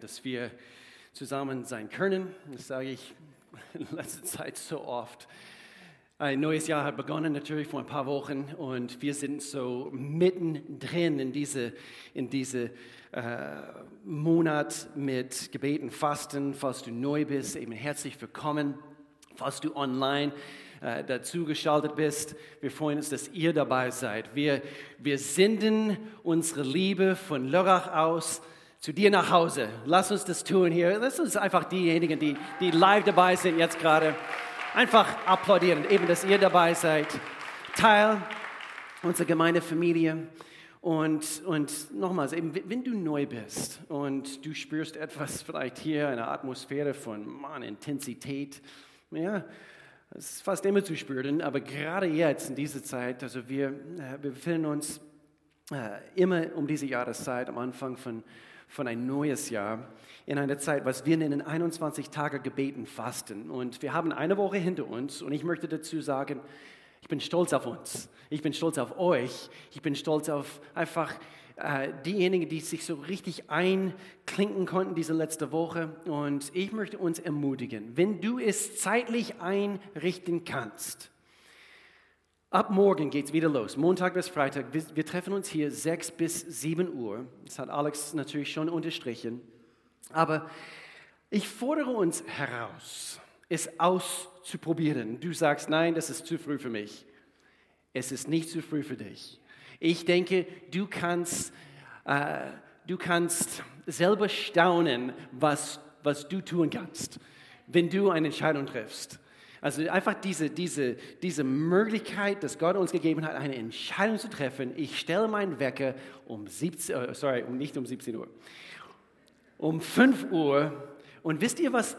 dass wir zusammen sein können. Das sage ich in letzter Zeit so oft. Ein neues Jahr hat begonnen, natürlich vor ein paar Wochen, und wir sind so mittendrin in diese, in diese äh, Monat mit Gebeten, Fasten. Falls du neu bist, eben herzlich willkommen. Falls du online äh, dazugeschaltet bist, wir freuen uns, dass ihr dabei seid. Wir, wir senden unsere Liebe von Lörrach aus zu dir nach Hause. Lass uns das tun hier. Lass uns einfach diejenigen, die, die live dabei sind jetzt gerade, einfach applaudieren. Eben, dass ihr dabei seid. Teil unserer Gemeindefamilie. Und, und nochmals, eben, wenn du neu bist und du spürst etwas vielleicht hier, eine Atmosphäre von man, Intensität, ja, das ist fast immer zu spüren, aber gerade jetzt in dieser Zeit, also wir, äh, wir befinden uns äh, immer um diese Jahreszeit am Anfang von von ein neues Jahr in einer Zeit, was wir nennen 21 Tage Gebeten, Fasten. Und wir haben eine Woche hinter uns und ich möchte dazu sagen, ich bin stolz auf uns. Ich bin stolz auf euch. Ich bin stolz auf einfach äh, diejenigen, die sich so richtig einklinken konnten diese letzte Woche. Und ich möchte uns ermutigen, wenn du es zeitlich einrichten kannst, Ab morgen geht es wieder los, Montag bis Freitag. Wir, wir, treffen uns hier 6 bis 7 Uhr. Das hat Alex natürlich schon unterstrichen. Aber ich fordere uns heraus, es auszuprobieren. Du sagst, nein, das ist zu früh für mich. Es ist nicht zu früh für dich. Ich denke, du kannst, äh, du kannst selber staunen, was, was du tun kannst, wenn du eine Entscheidung triffst. Also einfach diese, diese, diese Möglichkeit, dass Gott uns gegeben hat, eine Entscheidung zu treffen. Ich stelle meinen Wecker um 17, uh, äh, sorry, nicht um 17 Uhr, um 5 Uhr. Und wisst ihr was,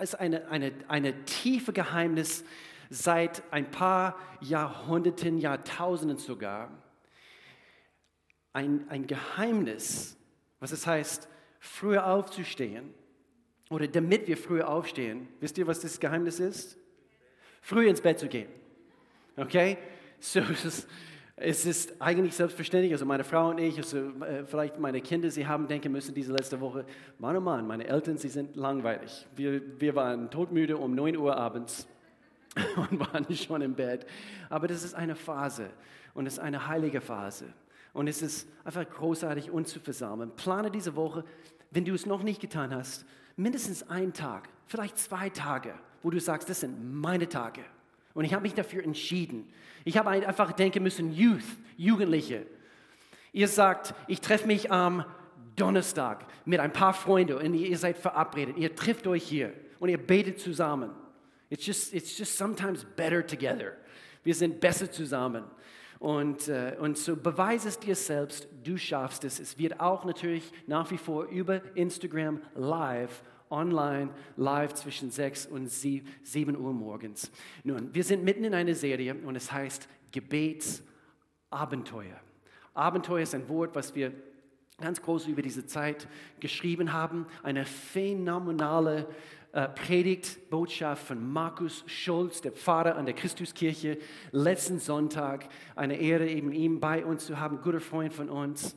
ist eine, eine, eine tiefe Geheimnis seit ein paar Jahrhunderten, Jahrtausenden sogar. Ein, ein Geheimnis, was es heißt, früher aufzustehen oder damit wir früher aufstehen. Wisst ihr, was das Geheimnis ist? Früh ins Bett zu gehen. Okay? So, es ist, eigentlich selbstverständlich. Also meine Frau und ich, also äh, vielleicht meine Kinder, sie haben denken müssen diese letzte Woche, Mann, oh Mann, meine Eltern, sie sind langweilig. Wir, wir waren todmüde um 9 Uhr abends und waren schon im Bett. Aber das ist eine Phase und es ist eine heilige Phase. Und es ist einfach großartig, uns zu versammeln. Plane diese Woche, wenn du es noch nicht getan hast, mindestens einen Tag, vielleicht zwei Tage wo du sagst, das sind meine Tage. Und ich habe mich dafür entschieden. Ich habe einfach denken müssen, Youth, Jugendliche. Ihr sagt, ich treffe mich am Donnerstag mit ein paar Freunden und ihr seid verabredet. Ihr trifft euch hier und ihr betet zusammen. It's just, it's just sometimes better together. Wir sind besser zusammen. Und, äh, und so beweise es dir selbst, du schaffst es. Es wird auch natürlich nach wie vor über Instagram live online, live zwischen 6 und 7 Uhr morgens. Nun, wir sind mitten in einer Serie und es heißt Gebetsabenteuer. Abenteuer ist ein Wort, was wir ganz groß über diese Zeit geschrieben haben. Eine phänomenale äh, Predigt, Botschaft von Markus Schulz, der Pfarrer an der Christuskirche, letzten Sonntag. Eine Ehre, eben ihn bei uns zu haben, guter Freund von uns.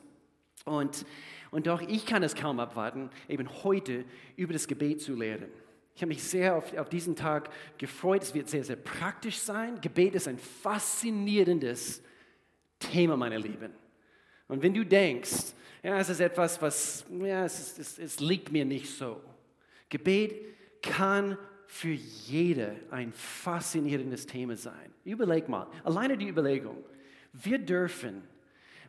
Und und doch, ich kann es kaum abwarten, eben heute über das Gebet zu lehren. Ich habe mich sehr auf, auf diesen Tag gefreut. Es wird sehr, sehr praktisch sein. Gebet ist ein faszinierendes Thema, meine Lieben. Und wenn du denkst, ja, es ist etwas, was, ja, es, es, es liegt mir nicht so. Gebet kann für jede ein faszinierendes Thema sein. Überleg mal, alleine die Überlegung, wir dürfen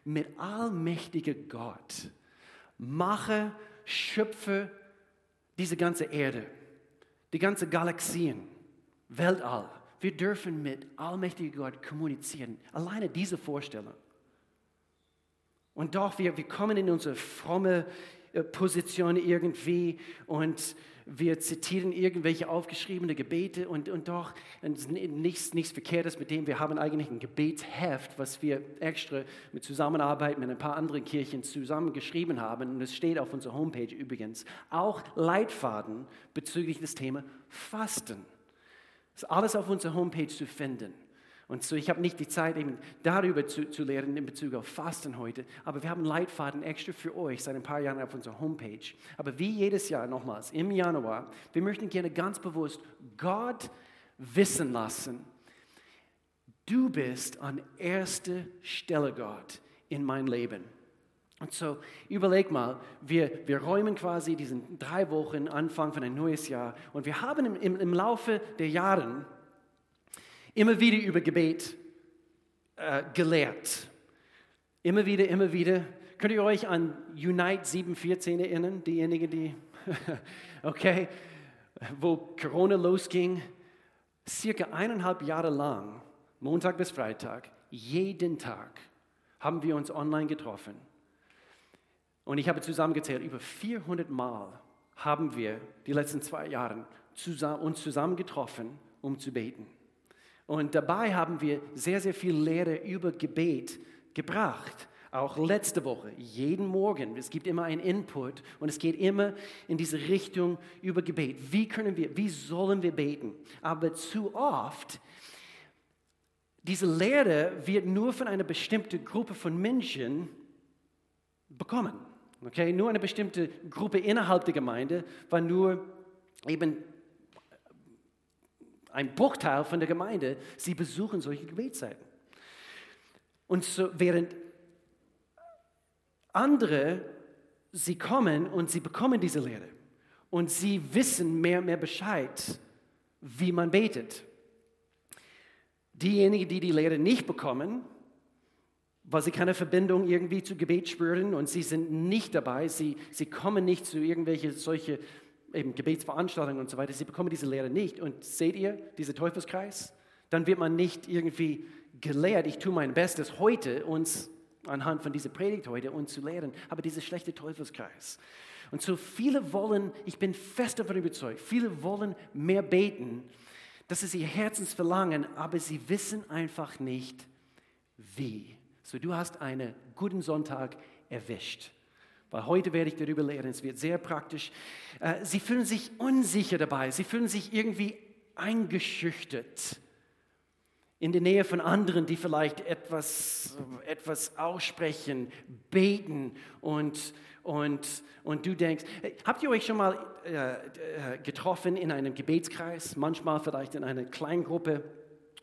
mit allmächtiger Gott mache, schöpfe diese ganze Erde, die ganze Galaxien, Weltall. Wir dürfen mit allmächtiger Gott kommunizieren. Alleine diese Vorstellung. Und doch, wir, wir kommen in unsere fromme Position irgendwie und wir zitieren irgendwelche aufgeschriebene Gebete und, und doch nichts, nichts Verkehrtes mit dem. Wir haben eigentlich ein Gebetsheft, was wir extra mit Zusammenarbeit mit ein paar anderen Kirchen zusammengeschrieben haben. Und es steht auf unserer Homepage übrigens. Auch Leitfaden bezüglich des Themas Fasten. Das ist alles auf unserer Homepage zu finden. Und so, ich habe nicht die Zeit, eben darüber zu, zu lehren in Bezug auf Fasten heute, aber wir haben Leitfaden extra für euch seit ein paar Jahren auf unserer Homepage. Aber wie jedes Jahr nochmals, im Januar, wir möchten gerne ganz bewusst Gott wissen lassen, du bist an erster Stelle, Gott, in mein Leben. Und so überleg mal, wir, wir räumen quasi diesen drei Wochen Anfang von ein neues Jahr und wir haben im, im, im Laufe der Jahre immer wieder über Gebet äh, gelehrt. Immer wieder, immer wieder. Könnt ihr euch an Unite 714 erinnern? Diejenigen, die, okay, wo Corona losging, circa eineinhalb Jahre lang, Montag bis Freitag, jeden Tag haben wir uns online getroffen. Und ich habe zusammengezählt, über 400 Mal haben wir die letzten zwei Jahre zusammen, uns zusammen getroffen, um zu beten. Und dabei haben wir sehr, sehr viel Lehre über Gebet gebracht. Auch letzte Woche, jeden Morgen. Es gibt immer einen Input und es geht immer in diese Richtung über Gebet. Wie können wir, wie sollen wir beten? Aber zu oft, diese Lehre wird nur von einer bestimmten Gruppe von Menschen bekommen. Okay? Nur eine bestimmte Gruppe innerhalb der Gemeinde, weil nur eben ein Bruchteil von der Gemeinde, sie besuchen solche Gebetszeiten. Und so, während andere, sie kommen und sie bekommen diese Lehre und sie wissen mehr und mehr Bescheid, wie man betet. Diejenigen, die die Lehre nicht bekommen, weil sie keine Verbindung irgendwie zu Gebet spüren und sie sind nicht dabei, sie, sie kommen nicht zu irgendwelchen solche eben Gebetsveranstaltungen und so weiter, sie bekommen diese Lehre nicht. Und seht ihr, dieser Teufelskreis? Dann wird man nicht irgendwie gelehrt. Ich tue mein Bestes heute, uns anhand von dieser Predigt heute, uns zu lehren. Aber dieser schlechte Teufelskreis. Und so viele wollen, ich bin fest davon überzeugt, viele wollen mehr beten. Das ist ihr Herzensverlangen, aber sie wissen einfach nicht, wie. So, du hast einen guten Sonntag erwischt. Weil heute werde ich darüber lehren, es wird sehr praktisch. Äh, sie fühlen sich unsicher dabei, sie fühlen sich irgendwie eingeschüchtert in der Nähe von anderen, die vielleicht etwas, etwas aussprechen, beten und, und, und du denkst, habt ihr euch schon mal äh, äh, getroffen in einem Gebetskreis, manchmal vielleicht in einer Kleingruppe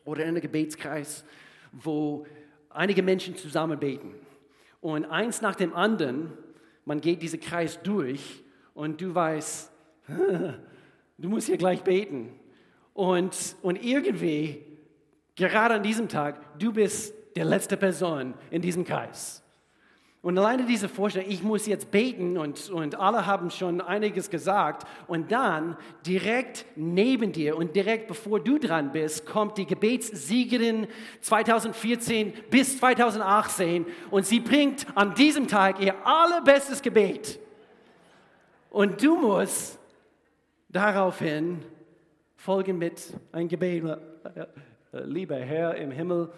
oder in einem Gebetskreis, wo einige Menschen zusammen beten. Und eins nach dem anderen man geht diesen Kreis durch und du weißt, du musst hier gleich beten. Und, und irgendwie, gerade an diesem Tag, du bist der letzte Person in diesem Kreis. Und alleine diese Vorstellung, ich muss jetzt beten und, und alle haben schon einiges gesagt und dann direkt neben dir und direkt bevor du dran bist, kommt die Gebetssiegerin 2014 bis 2018 und sie bringt an diesem Tag ihr allerbestes Gebet. Und du musst daraufhin folgen mit einem Gebet. Lieber Herr im Himmel,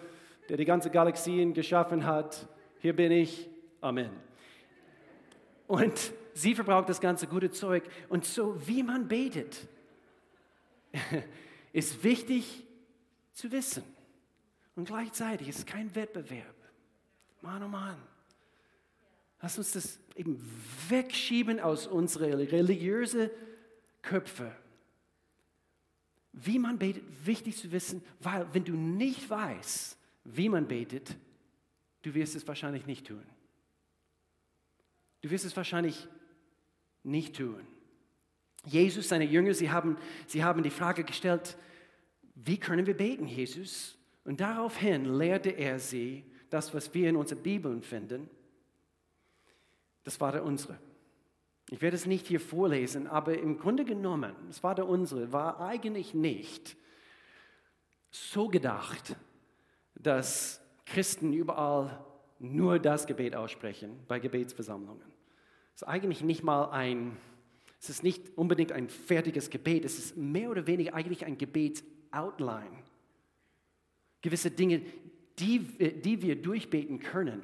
der die ganze Galaxien geschaffen hat, hier bin ich, Amen. Und sie verbraucht das ganze gute Zeug. Und so, wie man betet, ist wichtig zu wissen. Und gleichzeitig ist es kein Wettbewerb. Mann, oh Mann. Lass uns das eben wegschieben aus unseren religiösen Köpfe. Wie man betet, wichtig zu wissen, weil wenn du nicht weißt, wie man betet, du wirst es wahrscheinlich nicht tun. Du wirst es wahrscheinlich nicht tun. Jesus, seine Jünger, sie haben, sie haben die Frage gestellt, wie können wir beten, Jesus? Und daraufhin lehrte er sie das, was wir in unseren Bibeln finden. Das war der unsere. Ich werde es nicht hier vorlesen, aber im Grunde genommen, das war der unsere, war eigentlich nicht so gedacht, dass Christen überall nur das Gebet aussprechen bei Gebetsversammlungen. Es ist eigentlich nicht mal ein, es ist nicht unbedingt ein fertiges Gebet, es ist mehr oder weniger eigentlich ein Gebetsoutline. Gewisse Dinge, die, die wir durchbeten können.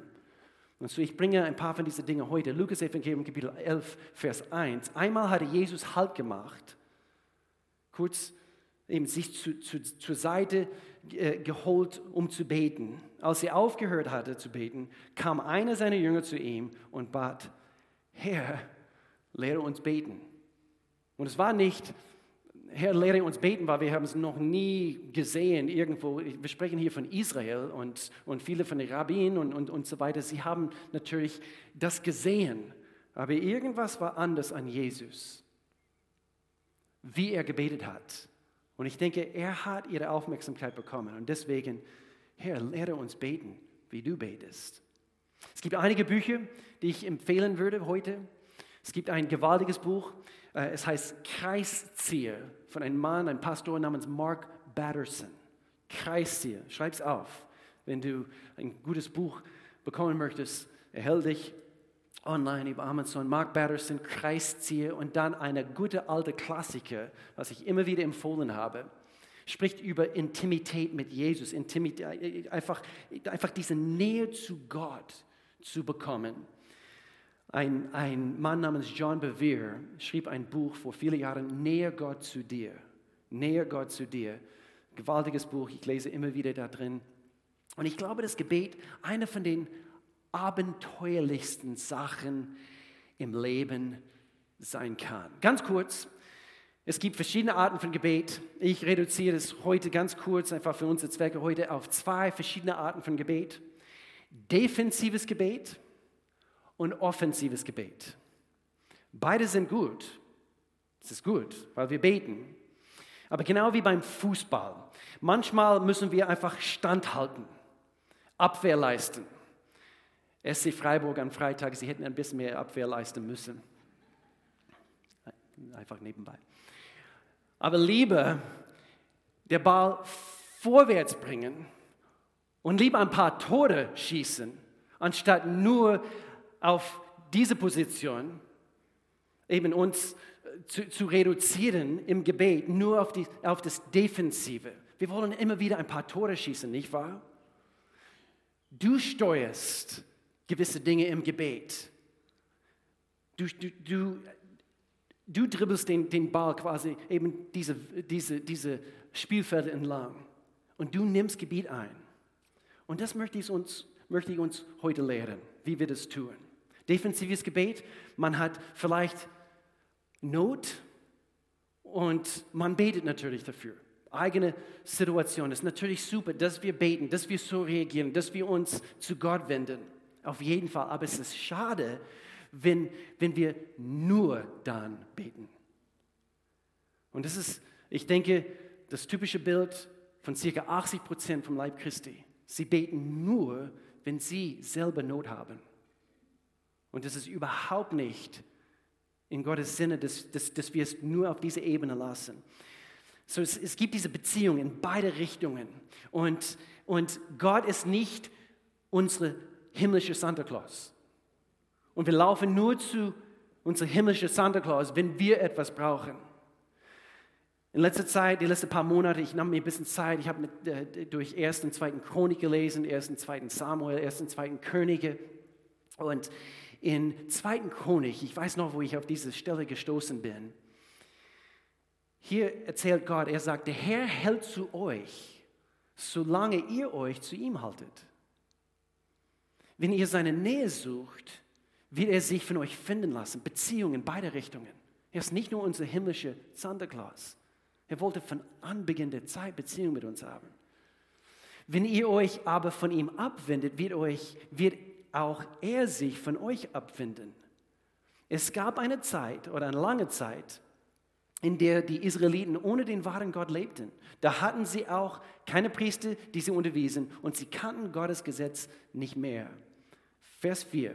Und so, ich bringe ein paar von diesen Dingen heute. Lukas Evangelium Kapitel 11, Vers 1. Einmal hatte Jesus Halt gemacht, kurz eben sich zu, zu, zur Seite äh, geholt, um zu beten. Als er aufgehört hatte zu beten, kam einer seiner Jünger zu ihm und bat, Herr, lehre uns beten. Und es war nicht, Herr, lehre uns beten, weil wir haben es noch nie gesehen irgendwo. Wir sprechen hier von Israel und, und viele von den Rabbinen und, und, und so weiter. Sie haben natürlich das gesehen, aber irgendwas war anders an Jesus, wie er gebetet hat. Und ich denke, er hat ihre Aufmerksamkeit bekommen. Und deswegen, Herr, lehre uns beten, wie du betest. Es gibt einige Bücher, die ich empfehlen würde heute. Es gibt ein gewaltiges Buch, äh, es heißt Kreiszieher von einem Mann, einem Pastor namens Mark Batterson. Kreiszieher, schreib es auf. Wenn du ein gutes Buch bekommen möchtest, erhält dich online über Amazon, Mark Batterson, Kreiszieher und dann eine gute alte Klassiker, was ich immer wieder empfohlen habe, spricht über Intimität mit Jesus, Intimität, einfach, einfach diese Nähe zu Gott zu bekommen. Ein, ein Mann namens John Bevere schrieb ein Buch vor vielen Jahren, Nähe Gott zu dir. Nähe Gott zu dir. Gewaltiges Buch, ich lese immer wieder da drin. Und ich glaube, das Gebet, eine von den abenteuerlichsten Sachen im Leben sein kann. Ganz kurz, es gibt verschiedene Arten von Gebet. Ich reduziere es heute ganz kurz, einfach für unsere Zwecke heute, auf zwei verschiedene Arten von Gebet. Defensives Gebet und offensives Gebet. Beide sind gut. Es ist gut, weil wir beten. Aber genau wie beim Fußball. Manchmal müssen wir einfach standhalten, Abwehr leisten. SC Freiburg am Freitag, sie hätten ein bisschen mehr Abwehr leisten müssen. Einfach nebenbei. Aber lieber der Ball vorwärts bringen und lieber ein paar Tore schießen, anstatt nur auf diese Position eben uns zu, zu reduzieren im Gebet, nur auf, die, auf das Defensive. Wir wollen immer wieder ein paar Tore schießen, nicht wahr? Du steuerst gewisse Dinge im Gebet. Du, du, du, du dribbelst den, den Ball quasi eben diese, diese, diese Spielfelder entlang und du nimmst Gebiet ein. Und das möchte ich uns, möchte ich uns heute lehren, wie wir das tun. Defensives Gebet, man hat vielleicht Not und man betet natürlich dafür. Eigene Situation ist natürlich super, dass wir beten, dass wir so reagieren, dass wir uns zu Gott wenden. Auf jeden Fall. Aber es ist schade, wenn, wenn wir nur dann beten. Und das ist, ich denke, das typische Bild von circa 80 Prozent vom Leib Christi. Sie beten nur, wenn sie selber Not haben. Und das ist überhaupt nicht in Gottes Sinne, dass, dass, dass wir es nur auf diese Ebene lassen. So, es, es gibt diese Beziehung in beide Richtungen. Und, und Gott ist nicht unsere himmlische Santa Claus. Und wir laufen nur zu unserem himmlischen Santa Claus, wenn wir etwas brauchen. In letzter Zeit, die letzten paar Monate, ich nahm mir ein bisschen Zeit, ich habe äh, durch 1. und 2. Chronik gelesen, 1. und 2. Samuel, 1. und 2. Könige. Und in 2. Chronik, ich weiß noch, wo ich auf diese Stelle gestoßen bin, hier erzählt Gott, er sagt, der Herr hält zu euch, solange ihr euch zu ihm haltet. Wenn ihr seine Nähe sucht, wird er sich von euch finden lassen. Beziehungen in beide Richtungen. Er ist nicht nur unser himmlischer Santa Claus. Er wollte von Anbeginn der Zeit Beziehungen mit uns haben. Wenn ihr euch aber von ihm abwendet, wird, euch, wird auch er sich von euch abwenden. Es gab eine Zeit oder eine lange Zeit, in der die Israeliten ohne den wahren Gott lebten. Da hatten sie auch keine Priester, die sie unterwiesen und sie kannten Gottes Gesetz nicht mehr. Vers 4.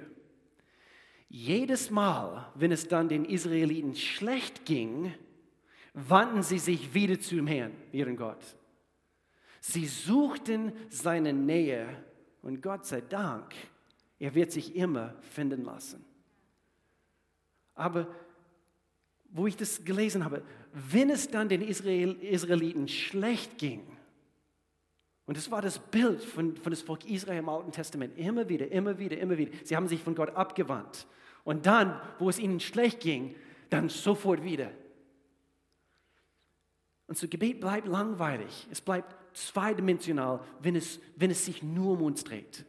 Jedes Mal, wenn es dann den Israeliten schlecht ging, wandten sie sich wieder zu dem Herrn, ihren Gott. Sie suchten seine Nähe und Gott sei Dank, er wird sich immer finden lassen. Aber wo ich das gelesen habe, wenn es dann den Israel, Israeliten schlecht ging, und das war das Bild von, von das Volk Israel im Alten Testament. Immer wieder, immer wieder, immer wieder. Sie haben sich von Gott abgewandt. Und dann, wo es ihnen schlecht ging, dann sofort wieder. Unser Gebet bleibt langweilig. Es bleibt zweidimensional, wenn es, wenn es sich nur um uns dreht.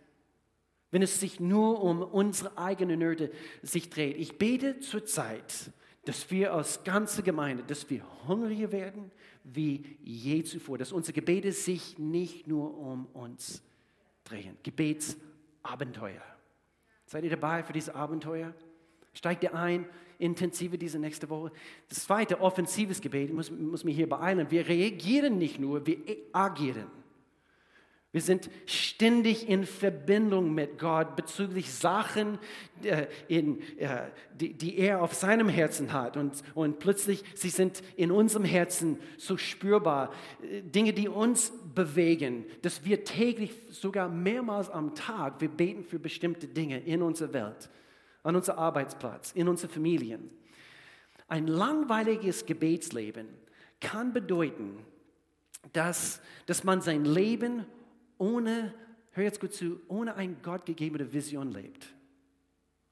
Wenn es sich nur um unsere eigenen Nöte sich dreht. Ich bete zurzeit, dass wir als ganze Gemeinde, dass wir hungriger werden wie je zuvor, dass unsere Gebete sich nicht nur um uns drehen. Gebetsabenteuer. Seid ihr dabei für dieses Abenteuer? Steigt ihr ein, intensiver diese nächste Woche? Das zweite, offensives Gebet, ich muss, muss mich hier beeilen. Wir reagieren nicht nur, wir agieren. Wir sind ständig in Verbindung mit Gott bezüglich Sachen, äh, äh, die, die, er auf seinem Herzen hat. Und, und plötzlich, sie sind in unserem Herzen so spürbar. Äh, Dinge, die uns bewegen, dass wir täglich, sogar mehrmals am Tag, wir beten für bestimmte Dinge in unserer Welt, an unserem Arbeitsplatz, in unseren Familien. Ein langweiliges Gebetsleben kann bedeuten, dass, dass man sein Leben ohne, hör jetzt gut zu, ohne eine gottgegebene Vision lebt.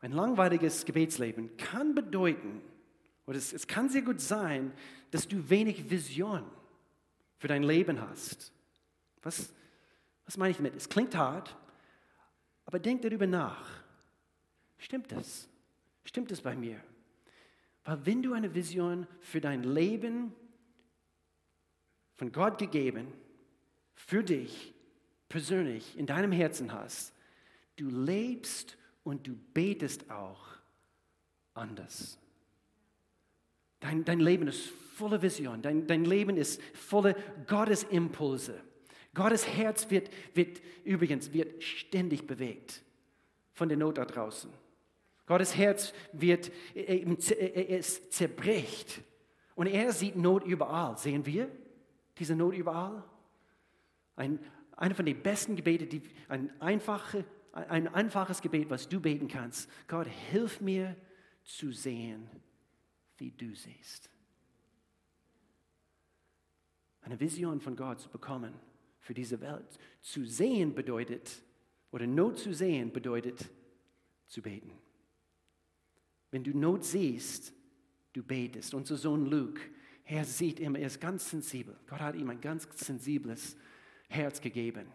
Ein langweiliges Gebetsleben kann bedeuten, oder es, es kann sehr gut sein, dass du wenig Vision für dein Leben hast. Was, was meine ich damit? Es klingt hart, aber denk darüber nach. Stimmt das? Stimmt das bei mir? Weil wenn du eine Vision für dein Leben von Gott gegeben, für dich, persönlich in deinem Herzen hast, du lebst und du betest auch anders. Dein, dein Leben ist voller Vision, dein, dein Leben ist voller Gottes Impulse. Gottes Herz wird, wird übrigens wird ständig bewegt von der Not da draußen. Gottes Herz wird, es zerbricht. Und er sieht Not überall. Sehen wir diese Not überall? Ein, einer von den besten Gebeten, die, ein, einfache, ein einfaches Gebet, was du beten kannst. Gott, hilf mir zu sehen, wie du siehst. Eine Vision von Gott zu bekommen für diese Welt. Zu sehen bedeutet, oder Not zu sehen bedeutet, zu beten. Wenn du Not siehst, du betest. Unser Sohn Luke, er sieht immer, er ist ganz sensibel. Gott hat ihm ein ganz sensibles Herz gegeben.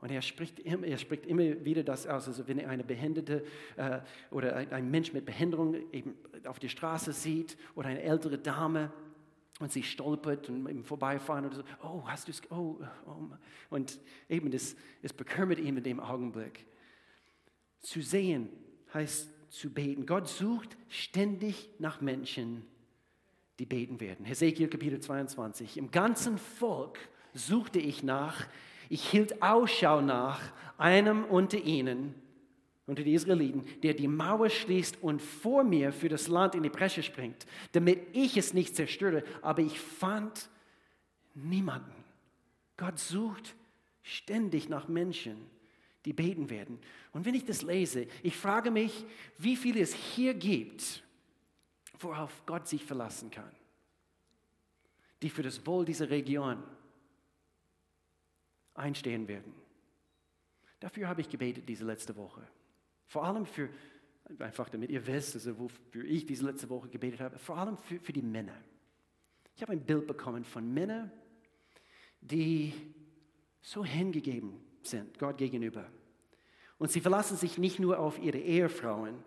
Und er spricht, immer, er spricht immer wieder das aus, also wenn er eine Behinderte äh, oder ein, ein, Mensch mit Behinderung eben auf der Straße sieht oder eine ältere Dame und sie stolpert und im Vorbeifahren oder so, oh, hast du es, oh, oh, und eben das, es bekümmert ihn in dem Augenblick. Zu sehen heißt zu beten. Gott sucht ständig nach Menschen, die beten werden. Hesekiel Kapitel 22. Im ganzen Volk suchte ich nach, ich hielt Ausschau nach einem unter ihnen, unter die Israeliten, der die Mauer schließt und vor mir für das Land in die Bresche springt, damit ich es nicht zerstöre. Aber ich fand niemanden. Gott sucht ständig nach Menschen, die beten werden. Und wenn ich das lese, ich frage mich, wie viel es hier gibt, worauf Gott sich verlassen kann, die für das Wohl dieser Region einstehen werden. Dafür habe ich gebetet diese letzte Woche. Vor allem für, einfach damit ihr wisst, also wofür ich diese letzte Woche gebetet habe, vor allem für, für die Männer. Ich habe ein Bild bekommen von Männern, die so hingegeben sind, Gott gegenüber. Und sie verlassen sich nicht nur auf ihre Ehefrauen,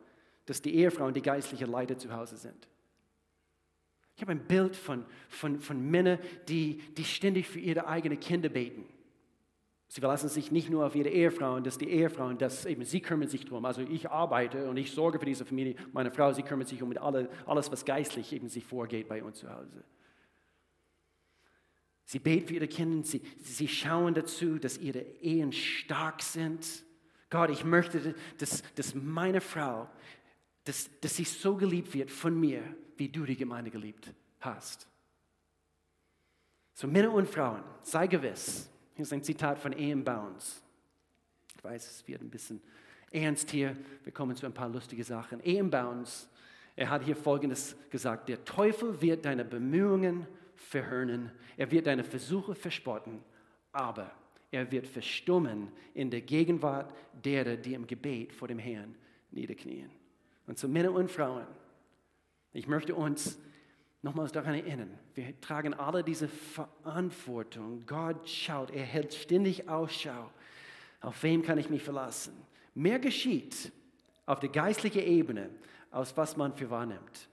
dass die Ehefrauen die geistlichen Leiter zu Hause sind. Ich habe ein Bild von, von, von Männern, die, die ständig für ihre eigenen Kinder beten. Sie verlassen sich nicht nur auf ihre Ehefrauen, dass die Ehefrauen, dass eben sie kümmern sich darum. Also ich arbeite und ich sorge für diese Familie. Meine Frau, sie kümmert sich um alle, alles, was geistlich eben sich vorgeht bei uns zu Hause. Sie beten für ihre Kinder, sie, sie schauen dazu, dass ihre Ehen stark sind. Gott, ich möchte, dass, dass meine Frau, dass, dass sie so geliebt wird von mir, wie du die Gemeinde geliebt hast. So Männer und Frauen, sei gewiss, hier ist ein Zitat von Ian Bounds. Ich weiß, es wird ein bisschen ernst hier. Wir kommen zu ein paar lustige Sachen. Ian Bounds, er hat hier Folgendes gesagt. Der Teufel wird deine Bemühungen verhöhnen. Er wird deine Versuche verspotten. Aber er wird verstummen in der Gegenwart derer, die im Gebet vor dem Herrn niederknien. Und zu Männer und Frauen, ich möchte uns nochmals daran erinnern, wir tragen alle diese Verantwortung. Gott schaut, er hält ständig Ausschau. Auf wem kann ich mich verlassen? Mehr geschieht auf der geistlichen Ebene, als was man für wahrnimmt.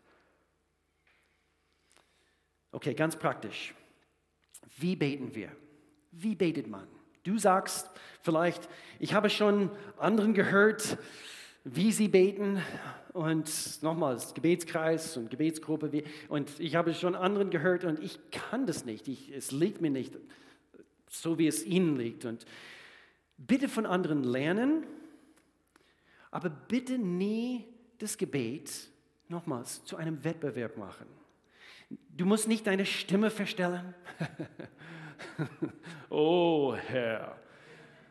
Okay, ganz praktisch. Wie beten wir? Wie betet man? Du sagst vielleicht, ich habe schon anderen gehört, wie sie beten und nochmals Gebetskreis und Gebetsgruppe und ich habe schon anderen gehört und ich kann das nicht. Ich, es liegt mir nicht so, wie es ihnen liegt. Und bitte von anderen lernen, aber bitte nie das Gebet nochmals zu einem Wettbewerb machen. Du musst nicht deine Stimme verstellen. oh Herr.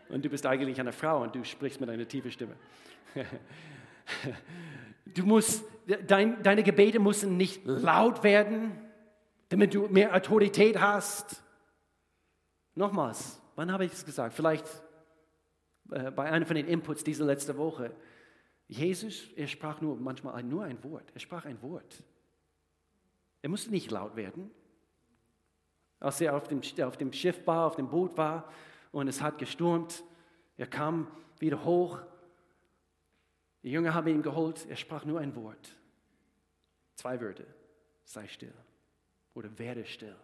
Und du bist eigentlich eine Frau und du sprichst mit einer tiefen Stimme. Du musst, dein, deine Gebete müssen nicht laut werden, damit du mehr Autorität hast. Nochmals, wann habe ich es gesagt? Vielleicht äh, bei einem von den Inputs diese letzte Woche. Jesus, er sprach nur manchmal nur ein Wort. Er sprach ein Wort. Er musste nicht laut werden. Als er auf dem, auf dem Schiff war, auf dem Boot war und es hat gestürmt, er kam wieder hoch. Die Jünger haben ihn geholt, er sprach nur ein Wort. Zwei Wörter. Sei still oder werde still.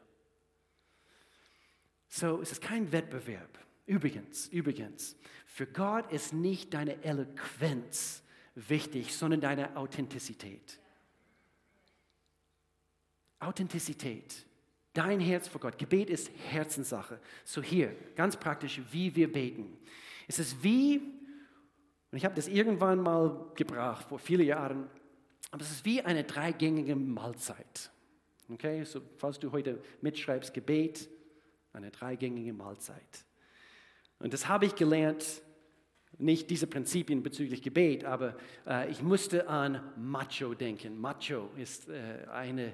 So, es ist kein Wettbewerb. Übrigens, übrigens, für Gott ist nicht deine Eloquenz wichtig, sondern deine Authentizität. Authentizität. Dein Herz vor Gott. Gebet ist Herzenssache. So hier, ganz praktisch, wie wir beten. Es ist wie, und ich habe das irgendwann mal gebracht, vor vielen Jahren, aber es ist wie eine dreigängige Mahlzeit. Okay, so falls du heute mitschreibst, Gebet, eine dreigängige Mahlzeit. Und das habe ich gelernt, nicht diese Prinzipien bezüglich Gebet, aber äh, ich musste an Macho denken. Macho ist äh, eine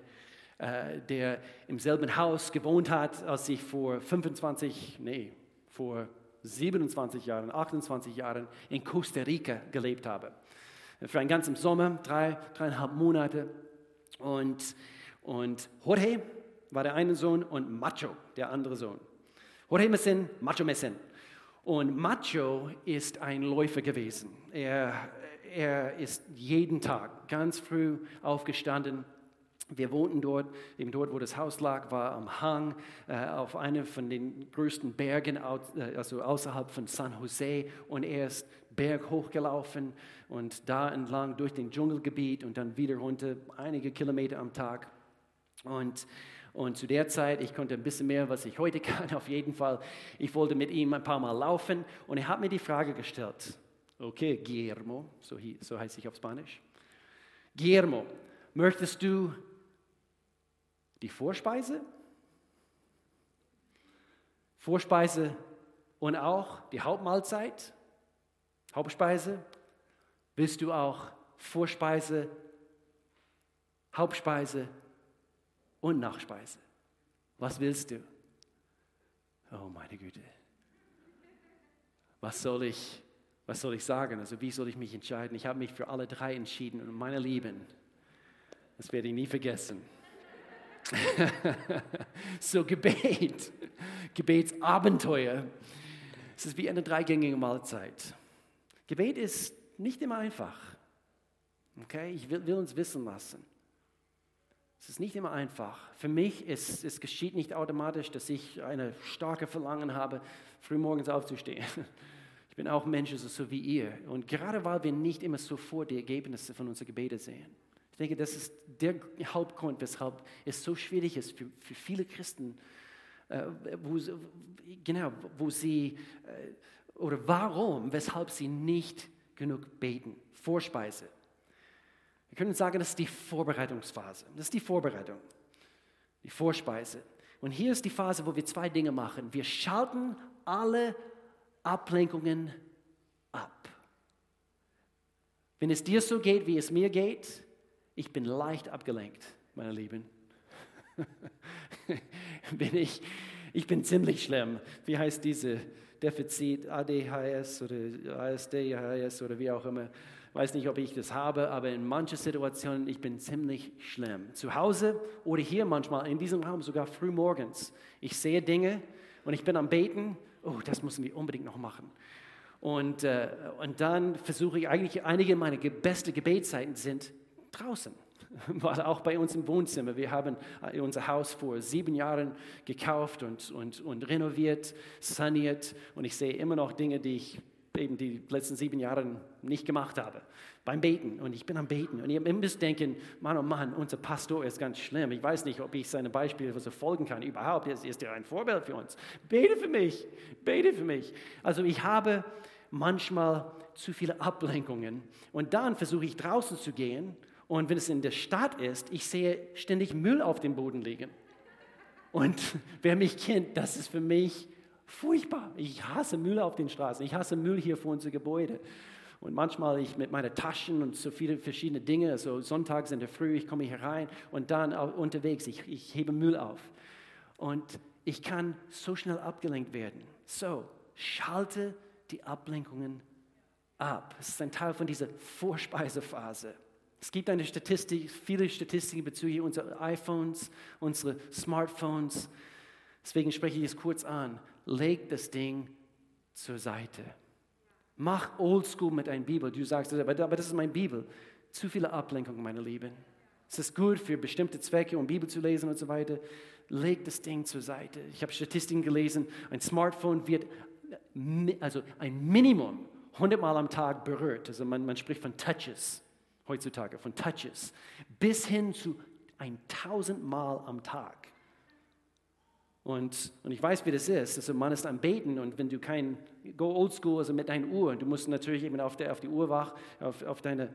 äh, der im selben Haus gewohnt hat, als ich vor 25, nee, vor 27 Jahren, 28 Jahren in Costa Rica gelebt habe. Für einen ganzen Sommer, drei, dreieinhalb Monate. Und, und Jorge war der eine Sohn und Macho der andere Sohn. Jorge Messen, Macho Messen. Und Macho ist ein Läufer gewesen. Er, er ist jeden Tag ganz früh aufgestanden, wir wohnten dort, eben dort, wo das Haus lag, war am Hang äh, auf einem von den größten Bergen, äh, also außerhalb von San Jose. Und er ist Berg hochgelaufen und da entlang durch den Dschungelgebiet und dann wieder runter, einige Kilometer am Tag. Und, und zu der Zeit, ich konnte ein bisschen mehr, was ich heute kann, auf jeden Fall. Ich wollte mit ihm ein paar Mal laufen und er hat mir die Frage gestellt. Okay, Guillermo, so, so heißt ich auf Spanisch. Guillermo, möchtest du die Vorspeise, Vorspeise und auch die Hauptmahlzeit, Hauptspeise. Willst du auch Vorspeise, Hauptspeise und Nachspeise? Was willst du? Oh meine Güte. Was soll ich, was soll ich sagen? Also wie soll ich mich entscheiden? Ich habe mich für alle drei entschieden und meine Lieben, das werde ich nie vergessen. so Gebet, Gebetsabenteuer. Es ist wie eine dreigängige Mahlzeit. Gebet ist nicht immer einfach. Okay, ich will, will uns wissen lassen. Es ist nicht immer einfach. Für mich ist es geschieht nicht automatisch, dass ich eine starke Verlangen habe, frühmorgens aufzustehen. Ich bin auch Mensch, so wie ihr. Und gerade weil wir nicht immer sofort die Ergebnisse von unseren Gebeten sehen. Ich denke, das ist der Hauptgrund, weshalb es so schwierig ist für, für viele Christen, äh, wo, genau, wo sie, äh, oder warum, weshalb sie nicht genug beten. Vorspeise. Wir können sagen, das ist die Vorbereitungsphase. Das ist die Vorbereitung, die Vorspeise. Und hier ist die Phase, wo wir zwei Dinge machen. Wir schalten alle Ablenkungen ab. Wenn es dir so geht, wie es mir geht, ich bin leicht abgelenkt, meine Lieben. bin ich, ich bin ziemlich schlimm. Wie heißt diese Defizit, ADHS oder ASDHS oder wie auch immer? weiß nicht, ob ich das habe, aber in manchen Situationen, ich bin ziemlich schlimm. Zu Hause oder hier manchmal, in diesem Raum, sogar früh morgens. Ich sehe Dinge und ich bin am Beten. Oh, das müssen wir unbedingt noch machen. Und, äh, und dann versuche ich eigentlich, einige meiner beste Gebetszeiten sind draußen. War auch bei uns im Wohnzimmer. Wir haben äh, unser Haus vor sieben Jahren gekauft und, und, und renoviert, saniert. Und ich sehe immer noch Dinge, die ich eben die letzten sieben Jahre nicht gemacht habe. Beim Beten. Und ich bin am Beten. Und ihr müsst denken, Mann, oh Mann, unser Pastor ist ganz schlimm. Ich weiß nicht, ob ich seine Beispiele so folgen kann. Überhaupt ist, ist er ein Vorbild für uns. Bete für mich. Bete für mich. Also ich habe manchmal zu viele Ablenkungen. Und dann versuche ich draußen zu gehen. Und wenn es in der Stadt ist, ich sehe ständig Müll auf dem Boden liegen. Und wer mich kennt, das ist für mich Furchtbar. Ich hasse Müll auf den Straßen. Ich hasse Müll hier vor unserem Gebäude. Und manchmal ich mit meinen Taschen und so viele verschiedene Dinge, so sonntags in der Früh, ich komme hier rein und dann unterwegs, ich, ich hebe Müll auf. Und ich kann so schnell abgelenkt werden. So, schalte die Ablenkungen ab. Es ist ein Teil von dieser Vorspeisephase. Es gibt eine Statistik, viele Statistiken bezüglich unserer iPhones, unserer Smartphones. Deswegen spreche ich es kurz an leg das Ding zur Seite. Mach Oldschool mit einer Bibel. Du sagst, aber das ist meine Bibel. Zu viele Ablenkungen, meine Lieben. Es ist gut für bestimmte Zwecke, um Bibel zu lesen und so weiter. Leg das Ding zur Seite. Ich habe Statistiken gelesen, ein Smartphone wird also ein Minimum 100 Mal am Tag berührt. Also man, man spricht von Touches heutzutage, von Touches, bis hin zu 1000 Mal am Tag. Und, und ich weiß, wie das ist. Also man ist am Beten und wenn du kein, go old school, also mit deiner Uhr, du musst natürlich eben auf, der, auf die Uhr wach, auf, auf deine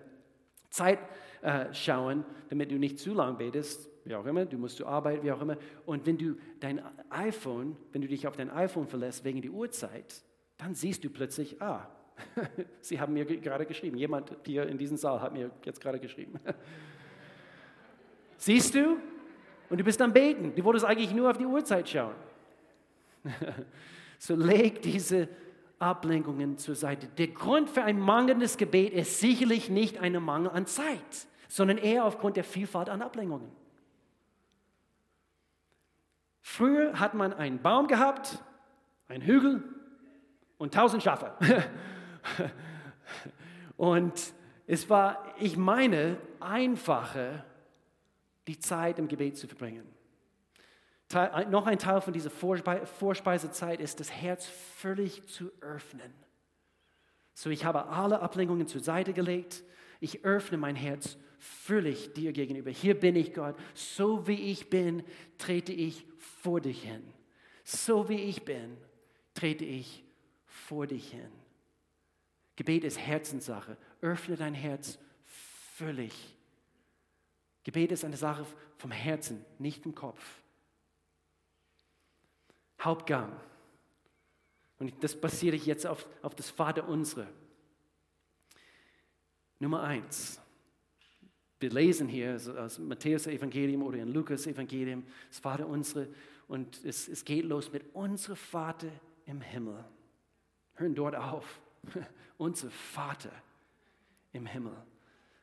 Zeit äh, schauen, damit du nicht zu lang betest, wie auch immer, du musst zur Arbeit, wie auch immer. Und wenn du dein iPhone, wenn du dich auf dein iPhone verlässt wegen der Uhrzeit, dann siehst du plötzlich, ah, sie haben mir gerade geschrieben, jemand hier in diesem Saal hat mir jetzt gerade geschrieben. siehst du? und du bist am Beten. Du wolltest eigentlich nur auf die Uhrzeit schauen. so leg diese Ablenkungen zur Seite. Der Grund für ein mangelndes Gebet ist sicherlich nicht ein Mangel an Zeit, sondern eher aufgrund der Vielfalt an Ablenkungen. Früher hat man einen Baum gehabt, einen Hügel und tausend Schafe. und es war, ich meine, einfacher, die Zeit im Gebet zu verbringen. Teil, noch ein Teil von dieser Vorspeisezeit ist, das Herz völlig zu öffnen. So, ich habe alle Ablenkungen zur Seite gelegt. Ich öffne mein Herz völlig dir gegenüber. Hier bin ich, Gott. So wie ich bin, trete ich vor dich hin. So wie ich bin, trete ich vor dich hin. Gebet ist Herzenssache. Öffne dein Herz völlig Gebet ist eine Sache vom Herzen, nicht vom Kopf. Hauptgang. Und das basiere ich jetzt auf, auf das Vaterunsere. Nummer eins. Wir lesen hier aus Matthäus Evangelium oder in Lukas Evangelium das Vaterunsere und es, es geht los mit unser Vater im Himmel. Hören dort auf. unser Vater im Himmel.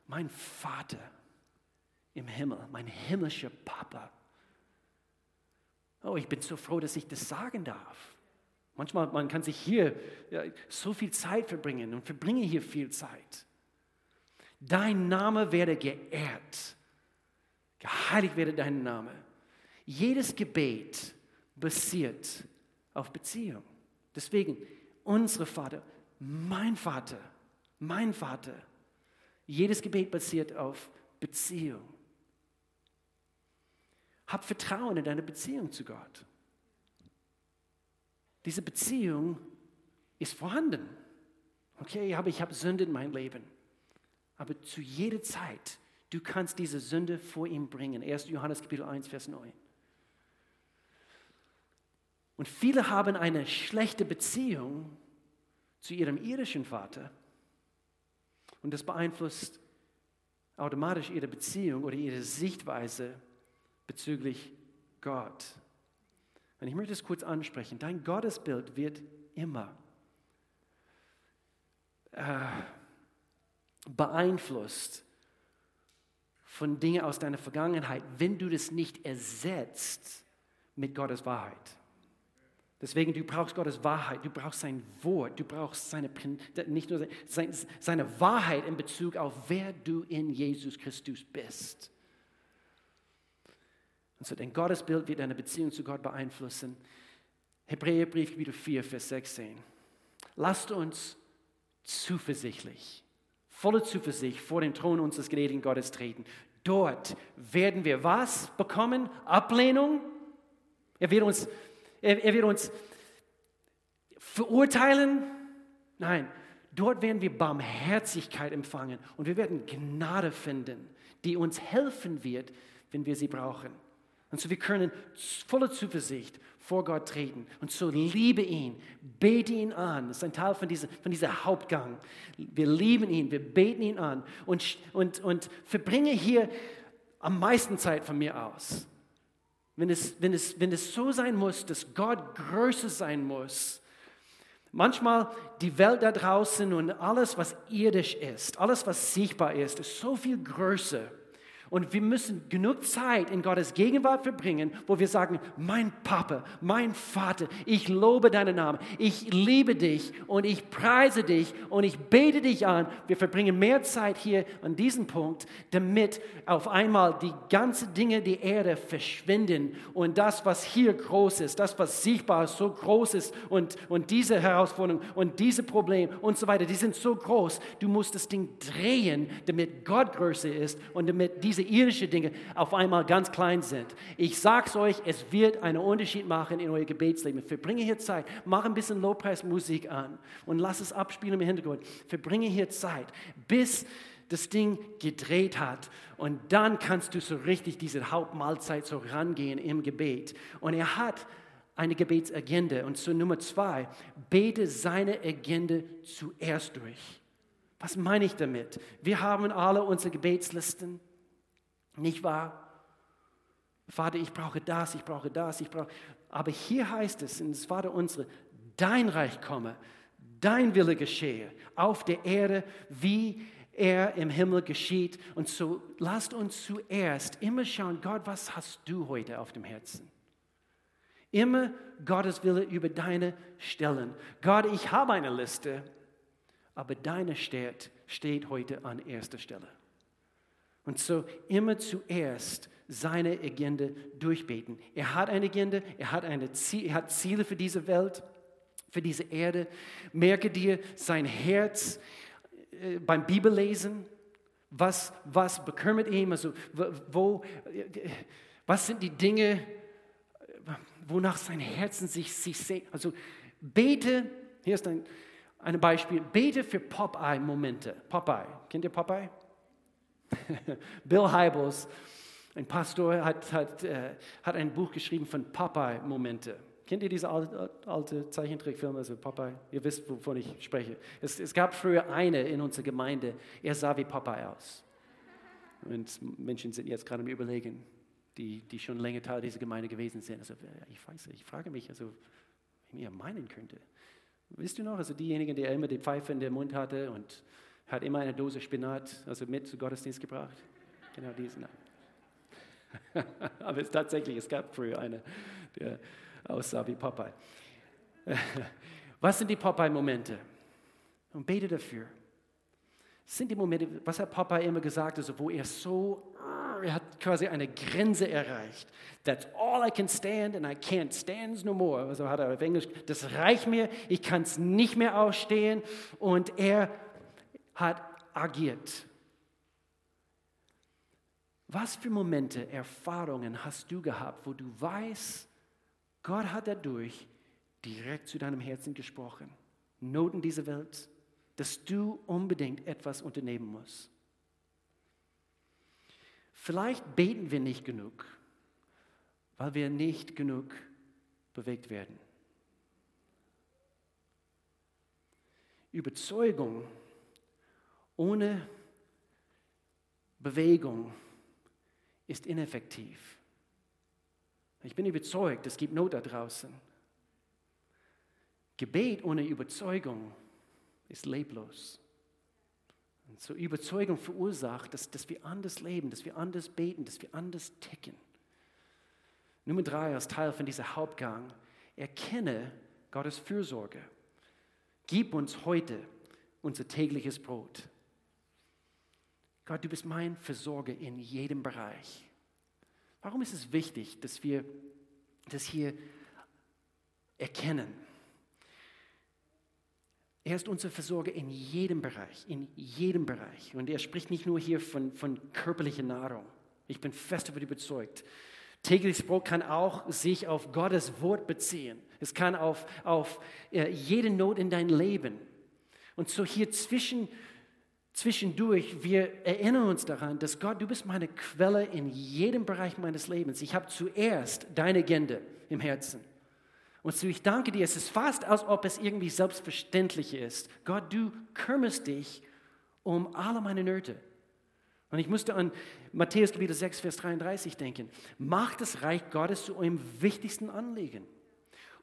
Mein Vater im Himmel, mein himmlischer Papa. Oh, ich bin so froh, dass ich das sagen darf. Manchmal man kann sich hier ja, so viel Zeit verbringen und verbringe hier viel Zeit. Dein Name werde geehrt. Geheiligt werde dein Name. Jedes Gebet basiert auf Beziehung. Deswegen, unsere Vater, mein Vater, mein Vater. Jedes Gebet basiert auf Beziehung. Hab Vertrauen in deine Beziehung zu Gott. Diese Beziehung ist vorhanden. Okay, aber ich habe Sünde in meinem Leben. Aber zu jeder Zeit, du kannst diese Sünde vor ihm bringen. 1. Johannes Kapitel 1, Vers 9. Und viele haben eine schlechte Beziehung zu ihrem irdischen Vater. Und das beeinflusst automatisch ihre Beziehung oder ihre Sichtweise bezüglich Gott. Und ich möchte es kurz ansprechen. Dein Gottesbild wird immer äh, beeinflusst von Dingen aus deiner Vergangenheit, wenn du das nicht ersetzt mit Gottes Wahrheit. Deswegen, du brauchst Gottes Wahrheit, du brauchst sein Wort, du brauchst seine, nicht nur seine, seine Wahrheit in Bezug auf, wer du in Jesus Christus bist. Und so dein Gottesbild wird deine Beziehung zu Gott beeinflussen. Hebräerbrief, Kapitel 4, Vers 16. Lasst uns zuversichtlich, voller Zuversicht vor den Thron unseres gnädigen Gottes treten. Dort werden wir was bekommen? Ablehnung? Er wird uns er, er wird uns verurteilen. Nein, dort werden wir Barmherzigkeit empfangen und wir werden Gnade finden, die uns helfen wird, wenn wir sie brauchen. Und so wir können voller Zuversicht vor Gott treten. Und so liebe ihn, bete ihn an. Das ist ein Teil von diesem, von dieser Hauptgang. Wir lieben ihn, wir beten ihn an und, und, und verbringe hier am meisten Zeit von mir aus. Wenn es, wenn, es, wenn es so sein muss, dass Gott größer sein muss, manchmal die Welt da draußen und alles, was irdisch ist, alles, was sichtbar ist, ist so viel größer und wir müssen genug Zeit in Gottes Gegenwart verbringen, wo wir sagen, mein Papa, mein Vater, ich lobe deinen Namen, ich liebe dich und ich preise dich und ich bete dich an. Wir verbringen mehr Zeit hier an diesem Punkt, damit auf einmal die ganzen Dinge der Erde verschwinden und das, was hier groß ist, das, was sichtbar ist, so groß ist und, und diese Herausforderung und diese Probleme und so weiter, die sind so groß. Du musst das Ding drehen, damit Gott größer ist und damit diese irdischen Dinge auf einmal ganz klein sind. Ich sage es euch, es wird einen Unterschied machen in euer Gebetsleben. Verbringe hier Zeit, mach ein bisschen Lobpreismusik an und lass es abspielen im Hintergrund. Verbringe hier Zeit, bis das Ding gedreht hat. Und dann kannst du so richtig diese Hauptmahlzeit so rangehen im Gebet. Und er hat eine Gebetsagenda. Und so Nummer zwei, bete seine Agenda zuerst durch. Was meine ich damit? Wir haben alle unsere Gebetslisten. Nicht wahr? Vater, ich brauche das, ich brauche das, ich brauche. Aber hier heißt es, in das Vater unsere, dein Reich komme, dein Wille geschehe, auf der Erde, wie er im Himmel geschieht. Und so lasst uns zuerst immer schauen, Gott, was hast du heute auf dem Herzen? Immer Gottes Wille über deine Stellen. Gott, ich habe eine Liste, aber deine steht, steht heute an erster Stelle. Und so immer zuerst seine Agenda durchbeten. Er hat eine Agenda, er hat, eine Ziel, er hat Ziele für diese Welt, für diese Erde. Merke dir sein Herz äh, beim Bibellesen. Was, was bekümmert ihn? Also, wo, was sind die Dinge, wonach sein Herzen sich, sich sehnt? Also bete, hier ist ein, ein Beispiel, bete für Popeye-Momente. Popeye, kennt ihr Popeye? Bill Hybels, ein Pastor, hat, hat, äh, hat ein Buch geschrieben von Popeye-Momente. Kennt ihr diese alte, alte Zeichentrickfilme, also Popeye? Ihr wisst, wovon ich spreche. Es, es gab früher eine in unserer Gemeinde, er sah wie Popeye aus. Und Menschen sind jetzt gerade am Überlegen, die, die schon länger Teil dieser Gemeinde gewesen sind. Also, ich weiß, ich frage mich, also, wie er meinen könnte. Wisst ihr noch, also diejenigen, die immer die Pfeife in den Mund hatte und hat immer eine Dose Spinat also mit zu Gottesdienst gebracht. Genau diesen. Aber es tatsächlich, es gab früher eine, der aussah wie Popeye. Was sind die Popeye-Momente? Und bete dafür. Sind die Momente, was hat Popeye immer gesagt, also wo er so, er hat quasi eine Grenze erreicht. That's all I can stand and I can't stand no more. Also hat er auf Englisch, das reicht mir, ich kann es nicht mehr ausstehen. Und er hat agiert. Was für Momente, Erfahrungen hast du gehabt, wo du weißt, Gott hat dadurch direkt zu deinem Herzen gesprochen? Noten dieser Welt, dass du unbedingt etwas unternehmen musst. Vielleicht beten wir nicht genug, weil wir nicht genug bewegt werden. Überzeugung ohne Bewegung ist ineffektiv. Ich bin überzeugt, es gibt Not da draußen. Gebet ohne Überzeugung ist leblos. und zur Überzeugung verursacht, dass, dass wir anders leben, dass wir anders beten, dass wir anders ticken. Nummer drei als Teil von diesem Hauptgang, erkenne Gottes Fürsorge. Gib uns heute unser tägliches Brot. Gott, du bist mein Versorger in jedem Bereich. Warum ist es wichtig, dass wir das hier erkennen? Er ist unser Versorger in jedem Bereich, in jedem Bereich. Und er spricht nicht nur hier von, von körperlicher Nahrung. Ich bin fest davon überzeugt. Tägliches Brot kann auch sich auf Gottes Wort beziehen. Es kann auf, auf äh, jede Not in dein Leben. Und so hier zwischen, zwischendurch, wir erinnern uns daran, dass Gott, du bist meine Quelle in jedem Bereich meines Lebens. Ich habe zuerst deine Agenda im Herzen. Und so ich danke dir, es ist fast, als ob es irgendwie selbstverständlich ist. Gott, du kümmerst dich um alle meine Nöte. Und ich musste an Matthäus Kapitel 6, Vers 33 denken. Macht das Reich Gottes zu eurem wichtigsten Anliegen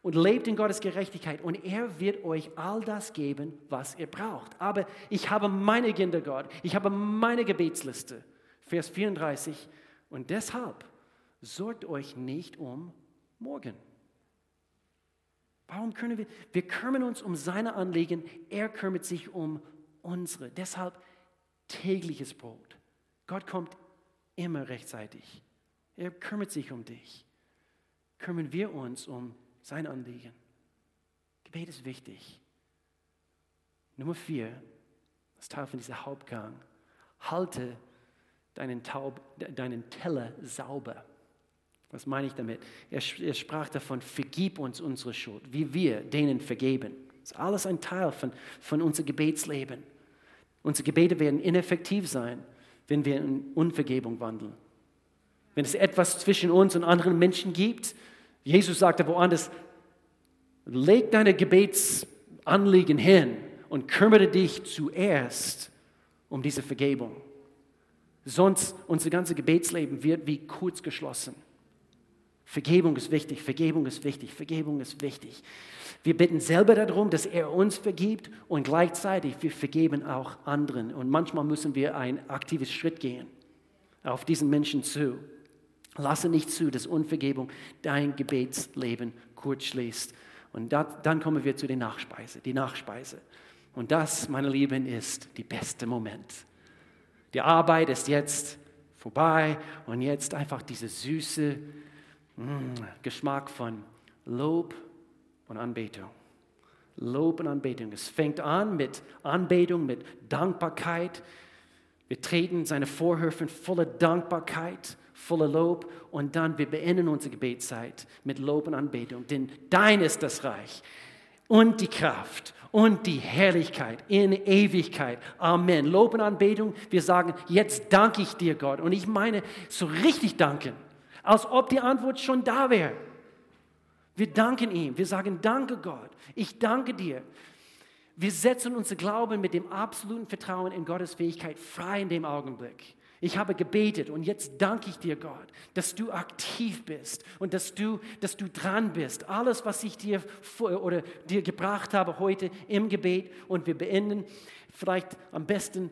und lebt in Gottes Gerechtigkeit und er wird euch all das geben, was ihr braucht. Aber ich habe meine Kinder, Gott, ich habe meine Gebetsliste. Vers 34. Und deshalb sorgt euch nicht um morgen. Warum können wir? Wir kümmern uns um seine Anliegen, er kümmert sich um unsere. Deshalb tägliches Brot. Gott kommt immer rechtzeitig. Er kümmert sich um dich. Kümmern wir uns um sein Anliegen. Gebet ist wichtig. Nummer vier, das Teil von diesem Hauptgang. Halte deinen, Taub, deinen Teller sauber. Was meine ich damit? Er, er, sprach davon, vergib uns unsere Schuld, wie wir denen vergeben. Das ist alles ein Teil von, von unserem Gebetsleben. Unsere Gebete werden ineffektiv sein, wenn wir in Unvergebung wandeln. Wenn es etwas zwischen uns und anderen Menschen gibt, Jesus sagte woanders, leg deine Gebetsanliegen hin und kümmere dich zuerst um diese Vergebung. Sonst unser ganzes Gebetsleben wird wie kurz geschlossen. Vergebung ist wichtig, Vergebung ist wichtig, Vergebung ist wichtig. Wir bitten selber darum, dass er uns vergibt und gleichzeitig wir vergeben auch anderen. Und manchmal müssen wir ein aktives Schritt gehen auf diesen Menschen zu. Lasse nicht zu, dass Unvergebung dein Gebetsleben kurz schließt. Und da, dann kommen wir zu der Nachspeise, die Nachspeise. Und das, meine Lieben, ist der beste Moment. Die Arbeit ist jetzt vorbei und jetzt einfach diese süße, Mm, Geschmack von Lob und Anbetung. Lob und Anbetung. Es fängt an mit Anbetung, mit Dankbarkeit. Wir treten seine Vorhöfe voller Dankbarkeit, voller Lob und dann wir beenden unsere Gebetszeit mit Lob und Anbetung. Denn dein ist das Reich und die Kraft und die Herrlichkeit in Ewigkeit. Amen. Lob und Anbetung. Wir sagen, jetzt danke ich dir, Gott. Und ich meine, so richtig danken als ob die Antwort schon da wäre. Wir danken ihm. Wir sagen, danke Gott. Ich danke dir. Wir setzen unser Glauben mit dem absoluten Vertrauen in Gottes Fähigkeit frei in dem Augenblick. Ich habe gebetet und jetzt danke ich dir, Gott, dass du aktiv bist und dass du, dass du dran bist. Alles, was ich dir oder dir gebracht habe heute im Gebet und wir beenden vielleicht am besten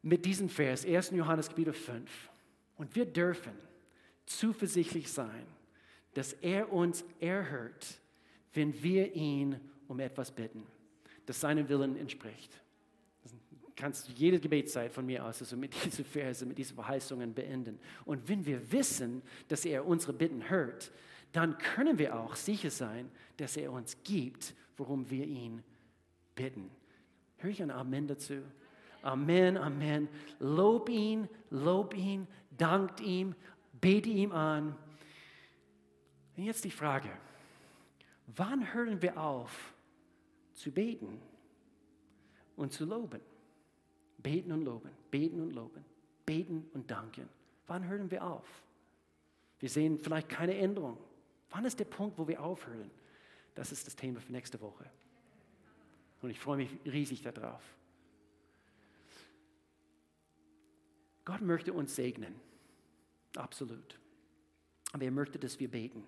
mit diesem Vers, 1. Johannes Kapitel 5. Und wir dürfen zuversichtlich sein, dass er uns erhört, wenn wir ihn um etwas bitten, das seinem Willen entspricht. Kannst jede Gebetszeit von mir aus also mit diesen Verse, mit diesen Verheißungen beenden. Und wenn wir wissen, dass er unsere Bitten hört, dann können wir auch sicher sein, dass er uns gibt, worum wir ihn bitten. Höre ich ein Amen dazu? Amen, Amen. Lob ihn, lob ihn, dankt ihm bete ihm an. Und jetzt die Frage, wann hören wir auf zu beten und zu loben? Beten und loben, beten und loben, beten und danken. Wann hören wir auf? Wir sehen vielleicht keine Änderung. Wann ist der Punkt, wo wir aufhören? Das ist das Thema für nächste Woche. Und ich freue mich riesig darauf. Gott möchte uns segnen. Absolut. Aber er möchte, dass wir beten,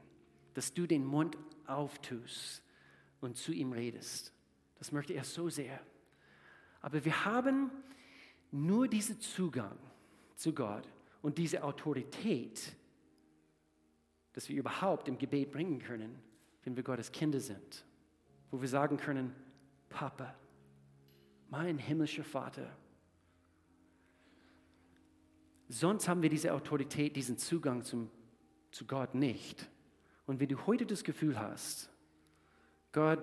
dass du den Mund auftust und zu ihm redest. Das möchte er so sehr. Aber wir haben nur dieser Zugang zu Gott und diese Autorität, dass wir überhaupt im Gebet bringen können, wenn wir Gottes Kinder sind, wo wir sagen können, Papa, mein himmlischer Vater. Sonst haben wir diese Autorität, diesen Zugang zum, zu Gott nicht. Und wenn du heute das Gefühl hast, Gott,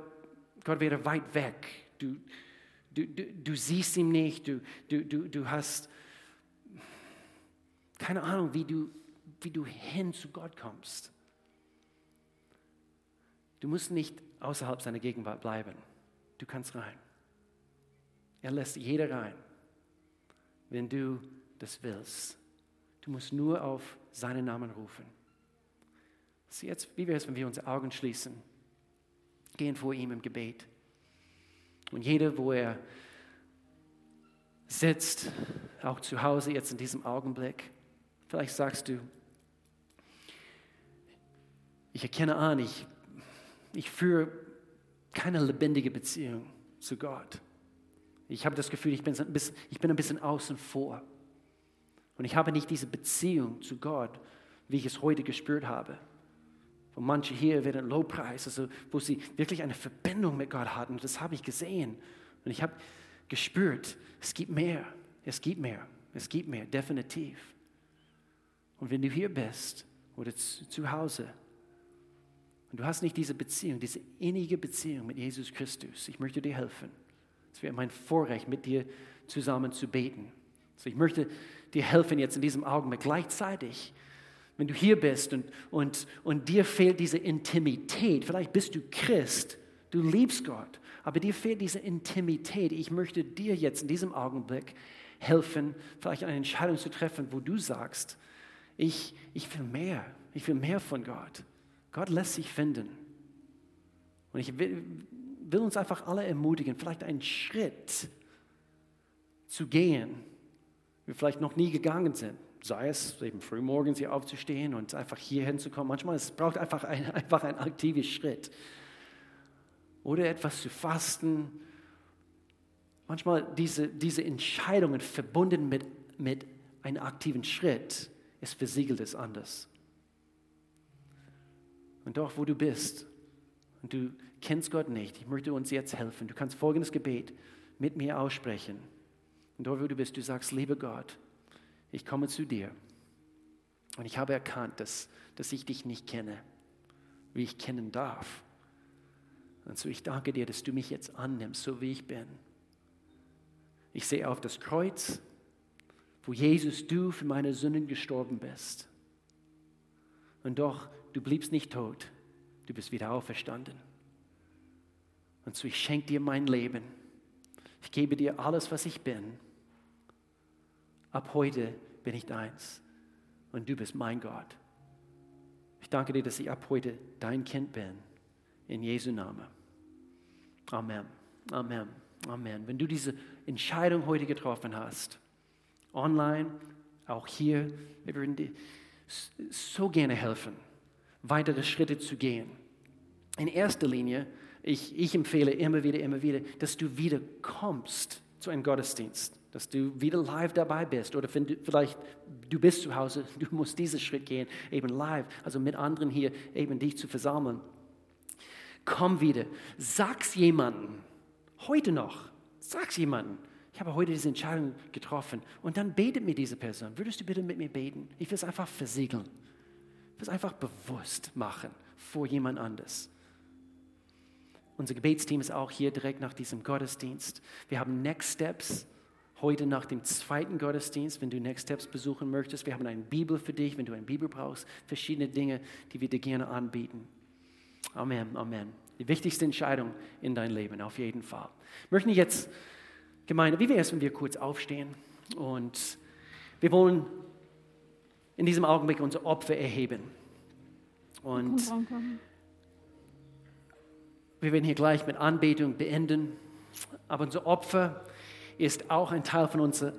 Gott wäre weit weg, du, du, du, du siehst ihn nicht, du, du, du, du hast keine Ahnung, wie du, wie du hin zu Gott kommst. Du musst nicht außerhalb seiner Gegenwart bleiben. Du kannst rein. Er lässt jeder rein, wenn du das willst. Du musst nur auf seinen Namen rufen. Jetzt, wie wäre es, wenn wir unsere Augen schließen, gehen vor ihm im Gebet. Und jeder, wo er sitzt, auch zu Hause jetzt in diesem Augenblick, vielleicht sagst du, ich erkenne an, ich, ich führe keine lebendige Beziehung zu Gott. Ich habe das Gefühl, ich bin, bisschen, ich bin ein bisschen außen vor. Und ich habe nicht diese Beziehung zu Gott, wie ich es heute gespürt habe. Und manche hier werden Lobpreis, also wo sie wirklich eine Verbindung mit Gott hatten. Das habe ich gesehen. Und ich habe gespürt, es gibt mehr, es gibt mehr, es gibt mehr, definitiv. Und wenn du hier bist oder zu Hause und du hast nicht diese Beziehung, diese innige Beziehung mit Jesus Christus, ich möchte dir helfen. Es wäre mein Vorrecht, mit dir zusammen zu beten. Also ich möchte dir helfen jetzt in diesem Augenblick. Gleichzeitig, wenn du hier bist und, und, und dir fehlt diese Intimität, vielleicht bist du Christ, du liebst Gott, aber dir fehlt diese Intimität. Ich möchte dir jetzt in diesem Augenblick helfen, vielleicht eine Entscheidung zu treffen, wo du sagst, ich, ich will mehr, ich will mehr von Gott. Gott lässt sich finden. Und ich will, will uns einfach alle ermutigen, vielleicht einen Schritt zu gehen, wir vielleicht noch nie gegangen sind. Sei es eben frühmorgens hier aufzustehen und einfach hier hinzukommen. Manchmal es braucht einfach ein, einfach ein aktiver Schritt. Oder etwas zu fasten. Manchmal diese, diese Entscheidungen verbunden mit, mit einem aktiven Schritt, es versiegelt es anders. Und doch, wo du bist und du kennst Gott nicht, ich möchte uns jetzt helfen. Du kannst folgendes Gebet mit mir aussprechen. Und dort, wo du bist, du sagst, liebe Gott, ich komme zu dir. Und ich habe erkannt, dass, dass ich dich nicht kenne, wie ich kennen darf. Und so ich danke dir, dass du mich jetzt annimmst, so wie ich bin. Ich sehe auf das Kreuz, wo Jesus, du für meine Sünden gestorben bist. Und doch, du bliebst nicht tot, du bist wieder auferstanden. Und so ich schenke dir mein Leben. Ich gebe dir alles, was ich bin. Ab heute bin ich deins und du bist mein Gott. Ich danke dir, dass ich ab heute dein Kind bin. In Jesu Namen. Amen. Amen. Amen. Wenn du diese Entscheidung heute getroffen hast, online, auch hier, wir würden dir so gerne helfen, weitere Schritte zu gehen. In erster Linie, ich, ich empfehle immer wieder, immer wieder, dass du wieder kommst zu einem Gottesdienst, dass du wieder live dabei bist oder du, vielleicht du bist zu Hause, du musst diesen Schritt gehen, eben live, also mit anderen hier eben dich zu versammeln. Komm wieder, sag's jemandem, heute noch, sag's jemandem ich habe heute diese Entscheidung getroffen. Und dann betet mir diese Person. Würdest du bitte mit mir beten? Ich will es einfach versiegeln. Ich will es einfach bewusst machen vor jemand anders. Unser Gebetsteam ist auch hier direkt nach diesem Gottesdienst. Wir haben Next Steps heute nach dem zweiten Gottesdienst, wenn du Next Steps besuchen möchtest. Wir haben eine Bibel für dich, wenn du eine Bibel brauchst. Verschiedene Dinge, die wir dir gerne anbieten. Amen, Amen. Die wichtigste Entscheidung in dein Leben, auf jeden Fall. Ich möchte jetzt Gemeinde, wie wäre es, wenn wir kurz aufstehen und wir wollen in diesem Augenblick unser Opfer erheben. Und wir werden hier gleich mit Anbetung beenden. Aber unser Opfer ist auch ein Teil von unserer.